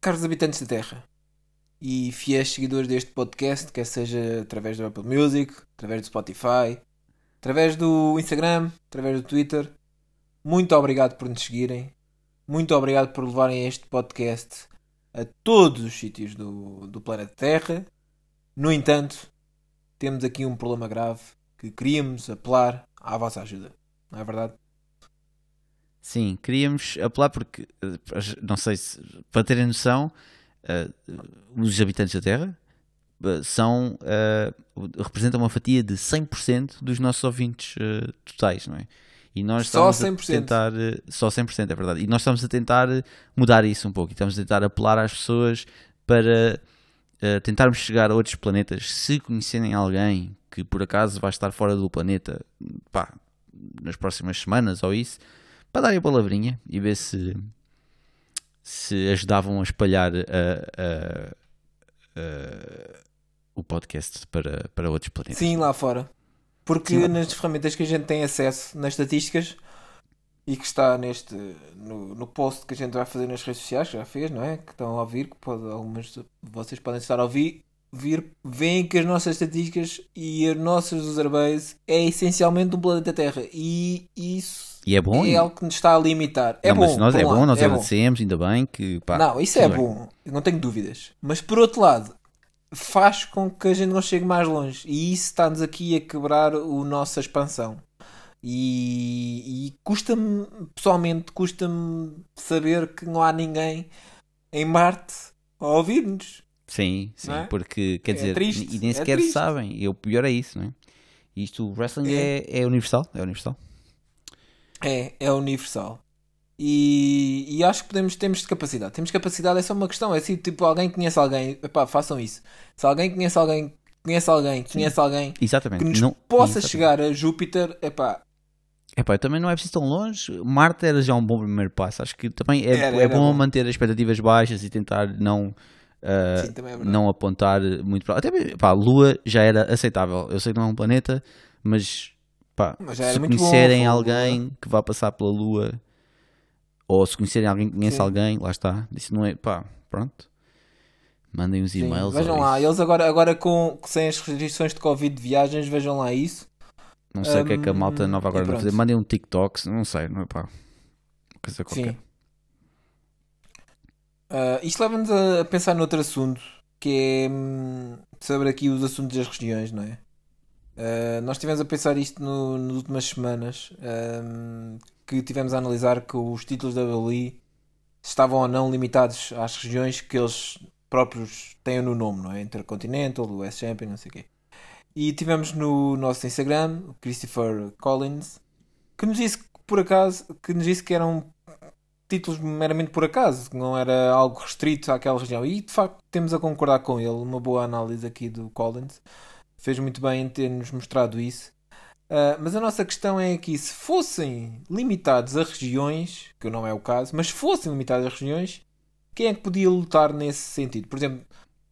caros habitantes da Terra e fiéis seguidores deste podcast, quer seja através do Apple Music, através do Spotify, através do Instagram, através do Twitter, muito obrigado por nos seguirem. Muito obrigado por levarem este podcast a todos os sítios do, do planeta Terra. No entanto, temos aqui um problema grave que queríamos apelar à vossa ajuda. Não é verdade? Sim, queríamos apelar porque, eh, não sei se, para terem noção, uh, os habitantes da Terra uh, são, uh, representam uma fatia de 100% dos nossos ouvintes totais, não é? E nós só estamos 100%. a tentar, só 100% é verdade, e nós estamos a tentar mudar isso um pouco, e estamos a tentar apelar às pessoas para tentarmos chegar a outros planetas, se conhecerem alguém que por acaso vai estar fora do planeta, pá, nas próximas semanas ou isso, para darem a palavrinha e ver se, se ajudavam a espalhar a, a, a, o podcast para, para outros planetas. Sim, lá fora. Porque Sim, nas ferramentas que a gente tem acesso, nas estatísticas, e que está neste no, no post que a gente vai fazer nas redes sociais, que já fez, não é? Que estão a ouvir, que pode, algumas vocês podem estar a ouvir, vir, veem que as nossas estatísticas e as nossas userbase é essencialmente um planeta Terra. E isso e é bom. É algo que nos está a limitar. É não, bom. Mas nós é bom, nós é agradecemos, bom. ainda bem que. Pá, não, isso é bom. Eu não tenho dúvidas. Mas por outro lado, faz com que a gente não chegue mais longe. E isso está-nos aqui a quebrar a nossa expansão. E, e custa-me, pessoalmente, custa-me saber que não há ninguém em Marte a ouvir-nos. Sim, sim, é? porque quer é dizer, triste, e nem é sequer é sabem. E o pior é isso, não é? Isto, o wrestling é, é, é universal, é universal. É, é universal. E, e acho que podemos, temos capacidade. Temos capacidade, é só uma questão. É se assim, tipo alguém conhece alguém, epá, façam isso. Se alguém conhece alguém, conhece alguém, conhece Sim. alguém exatamente. que nos não, possa exatamente. chegar a Júpiter, epá. Epá, também não é preciso tão longe. Marte era já um bom primeiro passo. Acho que também é, era, é bom, bom, manter as expectativas baixas e tentar não. Uh, Sim, é não apontar muito para. Até pá, Lua já era aceitável. Eu sei que não é um planeta, mas Pá, se conhecerem bom, alguém que vá passar pela Lua, ou se conhecerem alguém que conhece Sim. alguém, lá está. Isso não é. Pá, pronto. Mandem os e-mails. Vejam lá, isso. eles agora, agora com, sem as restrições de Covid de viagens, vejam lá isso. Não sei o um, que é que a malta nova agora vai fazer. Mandem um TikTok, não sei, não é pá. Coisa qualquer. Sim. Uh, isto leva-nos a pensar noutro assunto que é hum, sobre aqui os assuntos das regiões, não é? Uh, nós estivemos a pensar isto no, nas últimas semanas, um, que tivemos a analisar que os títulos da WWE estavam ou não limitados às regiões que eles próprios têm no nome, não é? Intercontinental, US Champion, não sei o quê. E tivemos no nosso Instagram, o Christopher Collins, que nos disse que por acaso, que nos disse que eram títulos meramente por acaso, que não era algo restrito àquela região. E de facto temos a concordar com ele, uma boa análise aqui do Collins fez muito bem em ter-nos mostrado isso. Uh, mas a nossa questão é aqui: se fossem limitados a regiões, que não é o caso, mas fossem limitados a regiões, quem é que podia lutar nesse sentido? Por exemplo,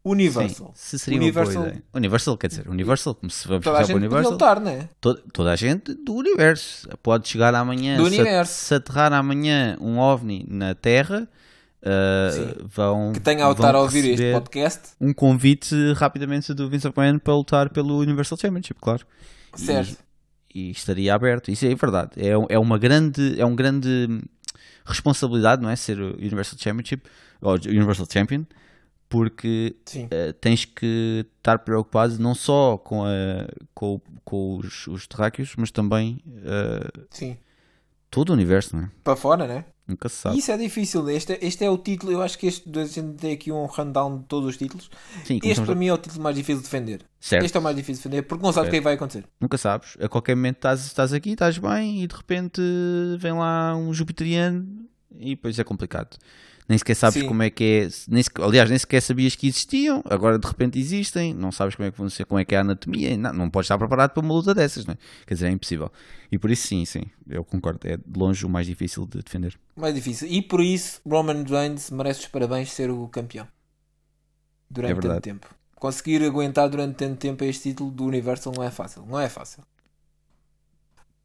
Universal. Sim, se seria Universal, uma boa ideia. Universal, quer dizer, Universal, como se vamos toda a gente Universal. Lutar, né? toda, toda a gente do universo. Pode chegar amanhã, do se, universo. se aterrar amanhã um OVNI na Terra Uh, vão, que tenha a ouvir este podcast. Um convite rapidamente do Vince McMahon para lutar pelo Universal Championship, claro. Certo. E, e estaria aberto. Isso é verdade. É, é uma grande, é um grande responsabilidade, não é? Ser o Universal Championship ou Universal Champion, porque uh, tens que estar preocupado não só com, a, com, com os, os terráqueos, mas também uh, todo o universo, não é? Para fora, né? Nunca se sabe. Isso é difícil. Este, este é o título. Eu acho que este. A gente tem aqui um rundown de todos os títulos. Sim, este para a... mim é o título mais difícil de defender. Certo. Este é o mais difícil de defender porque não sabes o que, é que vai acontecer. Nunca sabes. A qualquer momento estás, estás aqui, estás bem e de repente vem lá um Jupiteriano e depois é complicado nem sequer sabes Sim. como é que é, nem sequer, aliás, nem sequer sabias que existiam, agora de repente existem, não sabes como é que funciona, como é que é a anatomia, não, não podes estar preparado para uma luta dessas, não é? quer dizer, é impossível. E por isso sim, sim, eu concordo, é de longe o mais difícil de defender. Mais difícil. E por isso Roman Reigns merece os parabéns de ser o campeão. Durante é tanto tempo. Conseguir aguentar durante tanto tempo este título do Universal não é fácil. Não é fácil.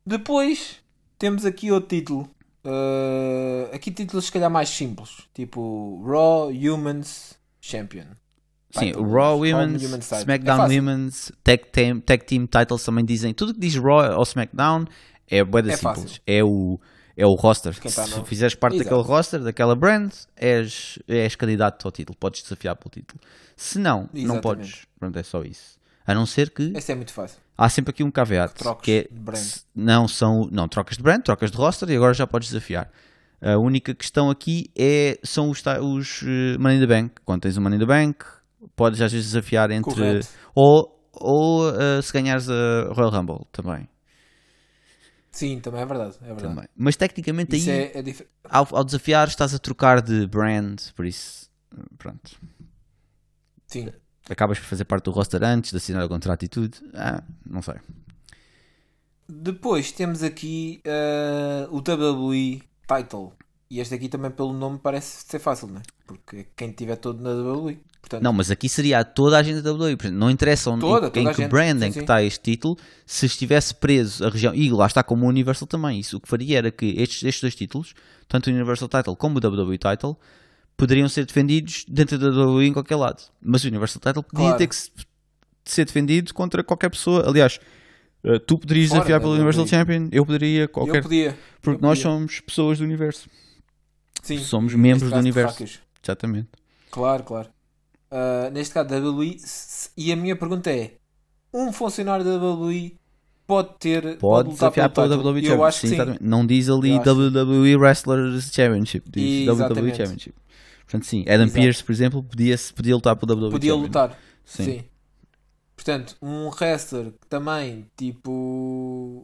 Depois temos aqui outro título Uh, aqui títulos se calhar mais simples, tipo Raw Humans Champion. Sim, Raw Women's, Women's. É SmackDown fácil. Women's, Tag Team, Tag Team Titles também dizem. Tudo que diz Raw ou SmackDown é bué É simples. fácil. É o, é o roster. Tá Se no- fizeres parte Exato. daquele roster, daquela brand, és, és candidato ao título. Podes desafiar pelo título. Se não, não Exatamente. podes. Pronto, é só isso. A não ser que Esse é muito fácil. há sempre aqui um caveat. Trocas Que é, de brand. não são não trocas de brand, trocas de roster e agora já podes desafiar. A única questão aqui é, são os, os eh, Money in the Bank. Quando tens o Money in the Bank, podes às vezes desafiar entre. Correto. Ou, ou eh, se ganhares a Royal Rumble também. Sim, também é verdade. É verdade. também. Mas tecnicamente Isso aí, é, é dif- ao, ao desafiar, estás a trocar de brand, por isso, eh, pronto. Sim. Acabas por fazer parte do roster antes de assinar o contrato e tudo. Ah, não sei. Depois temos aqui uh, o WWE Title. E este aqui também pelo nome parece ser fácil, não é? Porque quem tiver todo na WWE. Portanto, Não, mas aqui seria toda a gente da WWE. Não interessa onde, Toda, em, toda em que gente. brand Sim, em que está este título, se estivesse preso a região, e lá está como o Universal também, isso o que faria era que estes, estes dois títulos, tanto o Universal Title como o WWE Title, poderiam ser defendidos dentro da WWE em qualquer lado. Mas o Universal Title podia Claro. ter que se- ser defendido contra qualquer pessoa. Aliás, eh, tu poderias Fora desafiar pelo Universal. Champion, eu poderia, qualquer. eu podia. porque eu nós podia. somos pessoas do universo. Sim, somos membros do universo. Exatamente. Claro, claro. Uh, neste caso, WWE. E a minha pergunta é: um funcionário da WWE pode ter. Pode desafiar pelo? WWE Eu Championship. acho que sim, sim. exatamente. Não diz ali Eu acho WWE Wrestlers Championship, diz WWE Exatamente. Championship. Portanto, sim, Adam Exato. Pearce, por exemplo, podia, podia lutar pelo WWE Podia Champion. lutar. Sim. Sim. Portanto, um wrestler que também, tipo.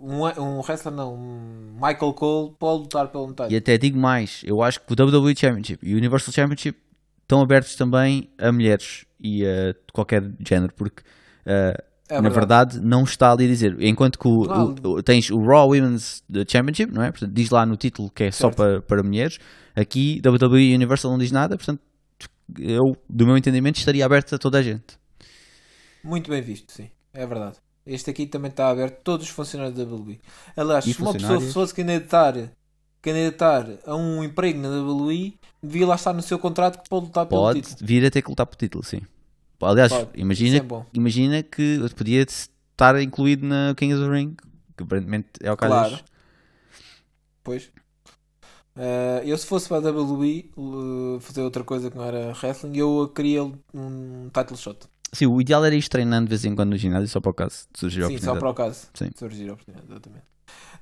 Um, um wrestler não, um Michael Cole pode lutar pelo metade. E até digo mais, eu acho que o WWE Championship e o Universal Championship estão abertos também a mulheres e a qualquer género, porque uh, É na verdade não está ali a dizer, enquanto que o, Ah. o- tens o Raw Women's Championship, não é? Portanto, diz lá no título que é só Certo. para, para mulheres, aqui WWE Universal não diz nada, portanto eu, do meu entendimento, estaria aberto a toda a gente. Muito bem visto, sim. É verdade. Este aqui também está aberto. Todos os funcionários da WWE. Aliás, se uma pessoa fosse candidatar, candidatar a um emprego na WWE, devia lá estar no seu contrato que pode lutar pelo Pode título. vir a ter que lutar por título, sim. Aliás, Pode. imagina, é imagina que podia estar incluído na King of the Ring, que aparentemente é o caso. Claro. deles. Pois. Eh, eu se fosse para a WWE eh, fazer outra coisa que não era wrestling, eu queria um title shot. Sim, o ideal era ir treinando de vez em quando no ginásio, só para o caso de surgir a Sim, só oportunidade. para o caso. Sim. Surgir a oportunidade, exatamente.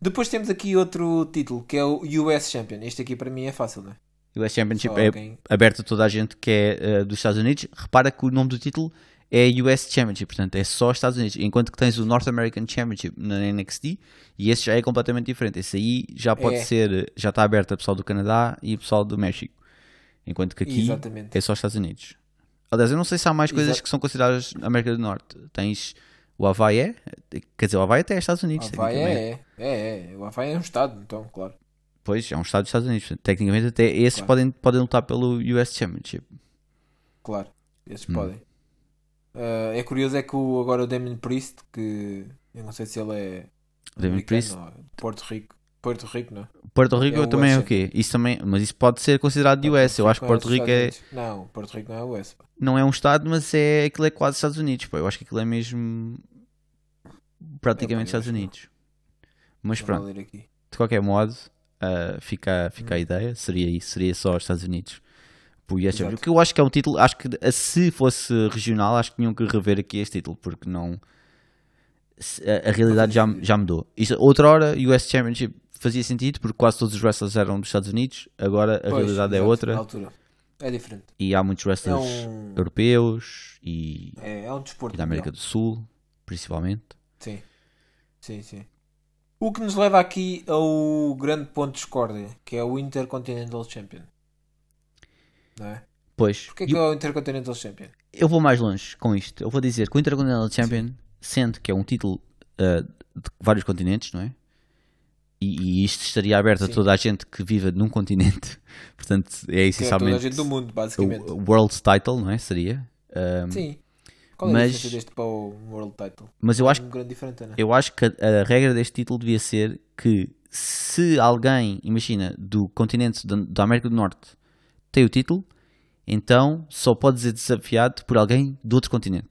Depois temos aqui outro título que é o US Champion. Este aqui para mim é fácil, não é? O US Championship é aberto a toda a gente que é eh, dos Estados Unidos. Repara que o nome do título é US Championship, portanto é só Estados Unidos. Enquanto que tens o North American Championship na NXT e esse já é completamente diferente. Esse aí já pode É. ser, já está aberto a pessoal do Canadá e pessoal do México. Enquanto que aqui Exatamente. é só Estados Unidos. Aliás, eu não sei se há mais coisas Exato. que são consideradas América do Norte. Tens o Havaí, é? quer dizer, o Havaí até é Estados Unidos. Havaí tecnicamente. é, é, é. O Havaí é um estado, então, claro. Pois, é um estado dos Estados Unidos. Tecnicamente, até esses Claro. podem, podem lutar pelo US Championship. Claro, esses Hum. podem. Ah, é curioso é que o, agora o Damien Priest, que eu não sei se ele é Damien Priest. ou de Porto Rico. Porto Rico, não? Porto Rico É também é o quê? Isso também, mas isso pode ser considerado US. Eu acho que é Porto Rico é. Não, Porto Rico não é US. pá. não é um estado, mas é aquilo é quase Estados Unidos. Pá. Eu acho que aquilo é mesmo praticamente É, Estados. Unidos. Mas pronto, de qualquer modo, ah, fica, fica Hum. a ideia. Seria isso, seria só os Estados Unidos. O. Porque eu acho que é um título, acho que se fosse regional, acho que tinham que rever aqui este título, porque não. A, a realidade já, já mudou. Isto, outra hora, o US Championship fazia sentido, porque quase todos os wrestlers eram dos Estados Unidos, agora a Pois, realidade é outra. É diferente. E há muitos É wrestlers um, europeus e, é, é um desporto. e da América mundial. do Sul, principalmente. Sim. Sim, sim. O que nos leva aqui ao grande ponto de discórdia, que é o Intercontinental Champion. Não é? Pois, Porquê que é o Intercontinental Champion? eu vou mais longe com isto. Eu vou dizer que o Intercontinental Champion, sendo que é um título uh, de vários continentes, não é? E, e isto estaria aberto a Sim. toda a gente que viva num continente. Portanto, é Que é toda a essencialmente gente do mundo, basicamente. o o World Title, não é? Seria. Um, Sim. Qual é a mas- diferença deste para o World Title? mas eu acho um grande diferente, não é? Eu acho que a, a regra deste título devia ser que se alguém, imagina, do continente da, da América do Norte tem o título, então só pode ser desafiado por alguém do outro continente.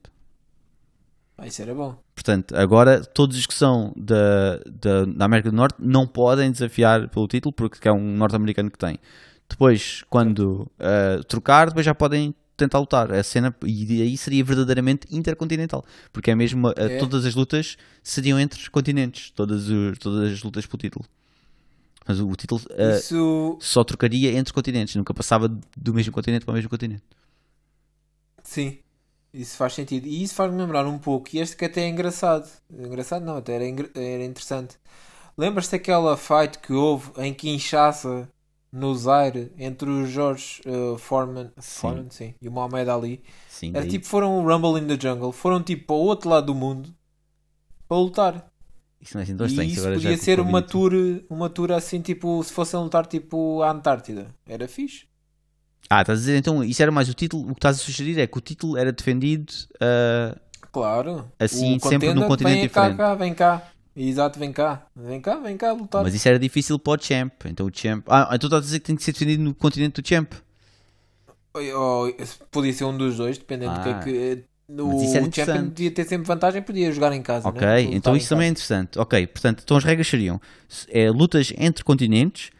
Ah, isso era bom. Portanto, agora todos os que são da, da, da América do Norte não podem desafiar pelo título porque é um norte-americano que tem. Depois, quando uh, trocar, depois já podem tentar lutar. A cena, e aí seria verdadeiramente intercontinental. Porque é mesmo, uh, É. todas as lutas seriam entre continentes. Todas, os- todas as lutas pelo título. Mas o, o título uh, Isso, só trocaria entre continentes. Nunca passava do mesmo continente para o mesmo continente. sim, isso faz sentido. E isso faz-me lembrar um pouco, e este que até é engraçado. Engraçado não, até era, era interessante. Lembras-te daquela fight que houve em Kinshasa, no Zaire, entre o George uh, Foreman, Foreman sim, e o Mohamed Ali? Sim, Era daí- tipo, foram o Rumble in the Jungle, foram tipo para o outro lado do mundo para lutar. isso não é assim tão estranho, E isso podia ser uma tour, uma tour assim, tipo, se fossem lutar tipo à Antártida. Era fixe. Ah, estás a dizer então, isso era mais o título. O que estás a sugerir é que o título era defendido. uh, Claro. Assim, sempre num contender, continente vem cá, diferente. cá, vem cá. Exato, vem cá. Vem cá, vem cá lutar. Mas isso era difícil para o Champ. Então o Champ. Ah, então estás a dizer que tem que ser defendido no continente do Champ. Ou- ou- podia ser um dos dois, dependendo do que Ah. é que. O Mas isso era Champion interessante. podia ter sempre vantagem, podia jogar em casa. Ok, né? Então isso também é casa. interessante. Ok, portanto, então as regras seriam é, lutas entre continentes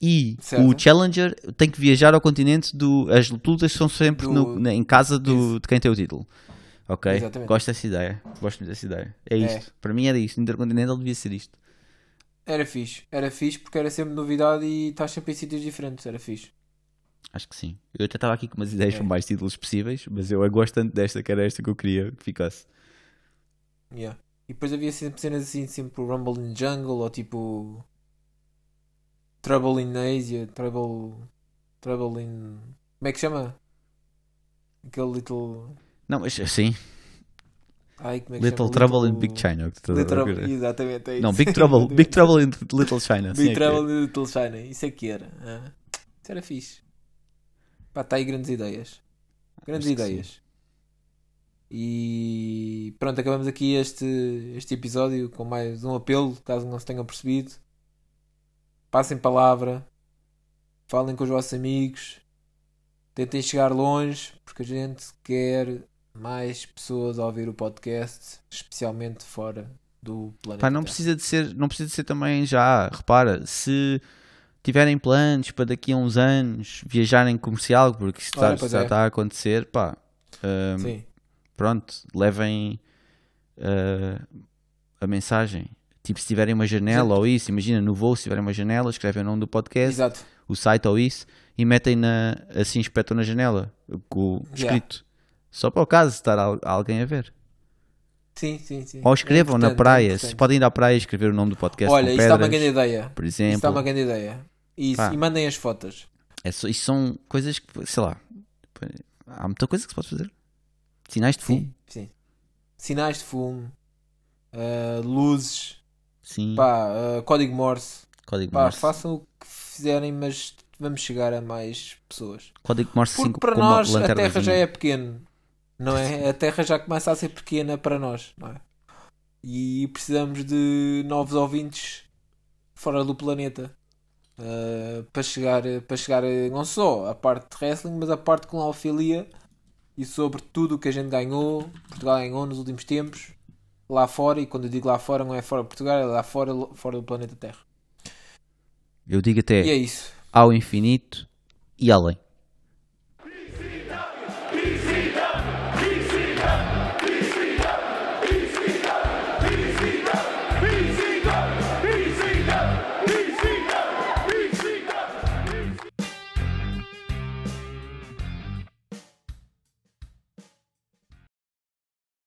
e Certo. o Challenger tem que viajar ao continente do. As lutas são sempre Do- no- em casa do, de quem tem o título. Ok, Exatamente. gosto dessa ideia. Gosto muito dessa ideia. É É. isto. Para mim era isto. Intercontinental devia ser isto. Era fixe. Era fixe porque era sempre novidade e estás sempre em sítios diferentes. Era fixe. Acho que sim. Eu até estava aqui com umas ideias É. com mais títulos possíveis, mas eu gosto tanto desta que era esta que eu queria que ficasse. Yeah. E depois havia sempre cenas assim, sempre Rumble in Jungle ou tipo. Trouble in Asia, Trouble. Trouble in. Como é que chama? Aquele little. Não, mas sim. Ai, é Little? Trouble in Big China. Little... Exatamente, é isso. Não, Big Trouble. Big Trouble in Little China. Big é que é. Trouble in Little China. Isso é que era. Ah, isso era fixe. Pá, está aí grandes ideias. Grandes Acho ideias. E pronto, acabamos aqui este, este episódio com mais um apelo, caso não se tenham percebido. Passem palavra, falem com os vossos amigos, tentem chegar longe, porque a gente quer mais pessoas a ouvir o podcast, especialmente fora do planeta. Pá, não precisa de ser, não precisa de ser também já, repara, se tiverem planos para daqui a uns anos viajarem comercial, porque isto Ora, está- já é. está a acontecer, pá, Sim, pronto, levem uh, a mensagem. Tipo, se tiverem uma janela Gente. ou isso, imagina no voo, se tiverem uma janela, escrevem o nome do podcast, exato. o site ou isso, e metem na, assim, espetam na janela, com o Yeah. escrito. Só para o caso de estar al- alguém a ver. Sim, sim, sim. Ou escrevam É na é praia, se importante. podem ir à praia e escrever o nome do podcast Olha, isso está uma grande ideia. por Isso exemplo. está uma grande ideia. Isso, Pá. e mandem as fotos. É só- isso são coisas que, sei lá, há muita coisa que se pode fazer. Sinais de fumo, Sim, sim. Sinais de fumo, ah, luzes, sim, pá, ah, código Morse. código Pá, Morse. façam o que fizerem, mas vamos chegar a mais pessoas. Código Morse Porque para com uma nós a Terra já é pequena, não é? A Terra já começa a ser pequena para nós, não é? E precisamos de novos ouvintes fora do planeta ah, para chegar, para chegar a- não só a parte de wrestling, mas a parte com alfilia e sobre tudo o que a gente ganhou, Portugal ganhou nos últimos tempos, lá fora. E quando eu digo lá fora, não é fora de Portugal, é lá fora, fora do planeta Terra. Eu digo até é ao infinito e além.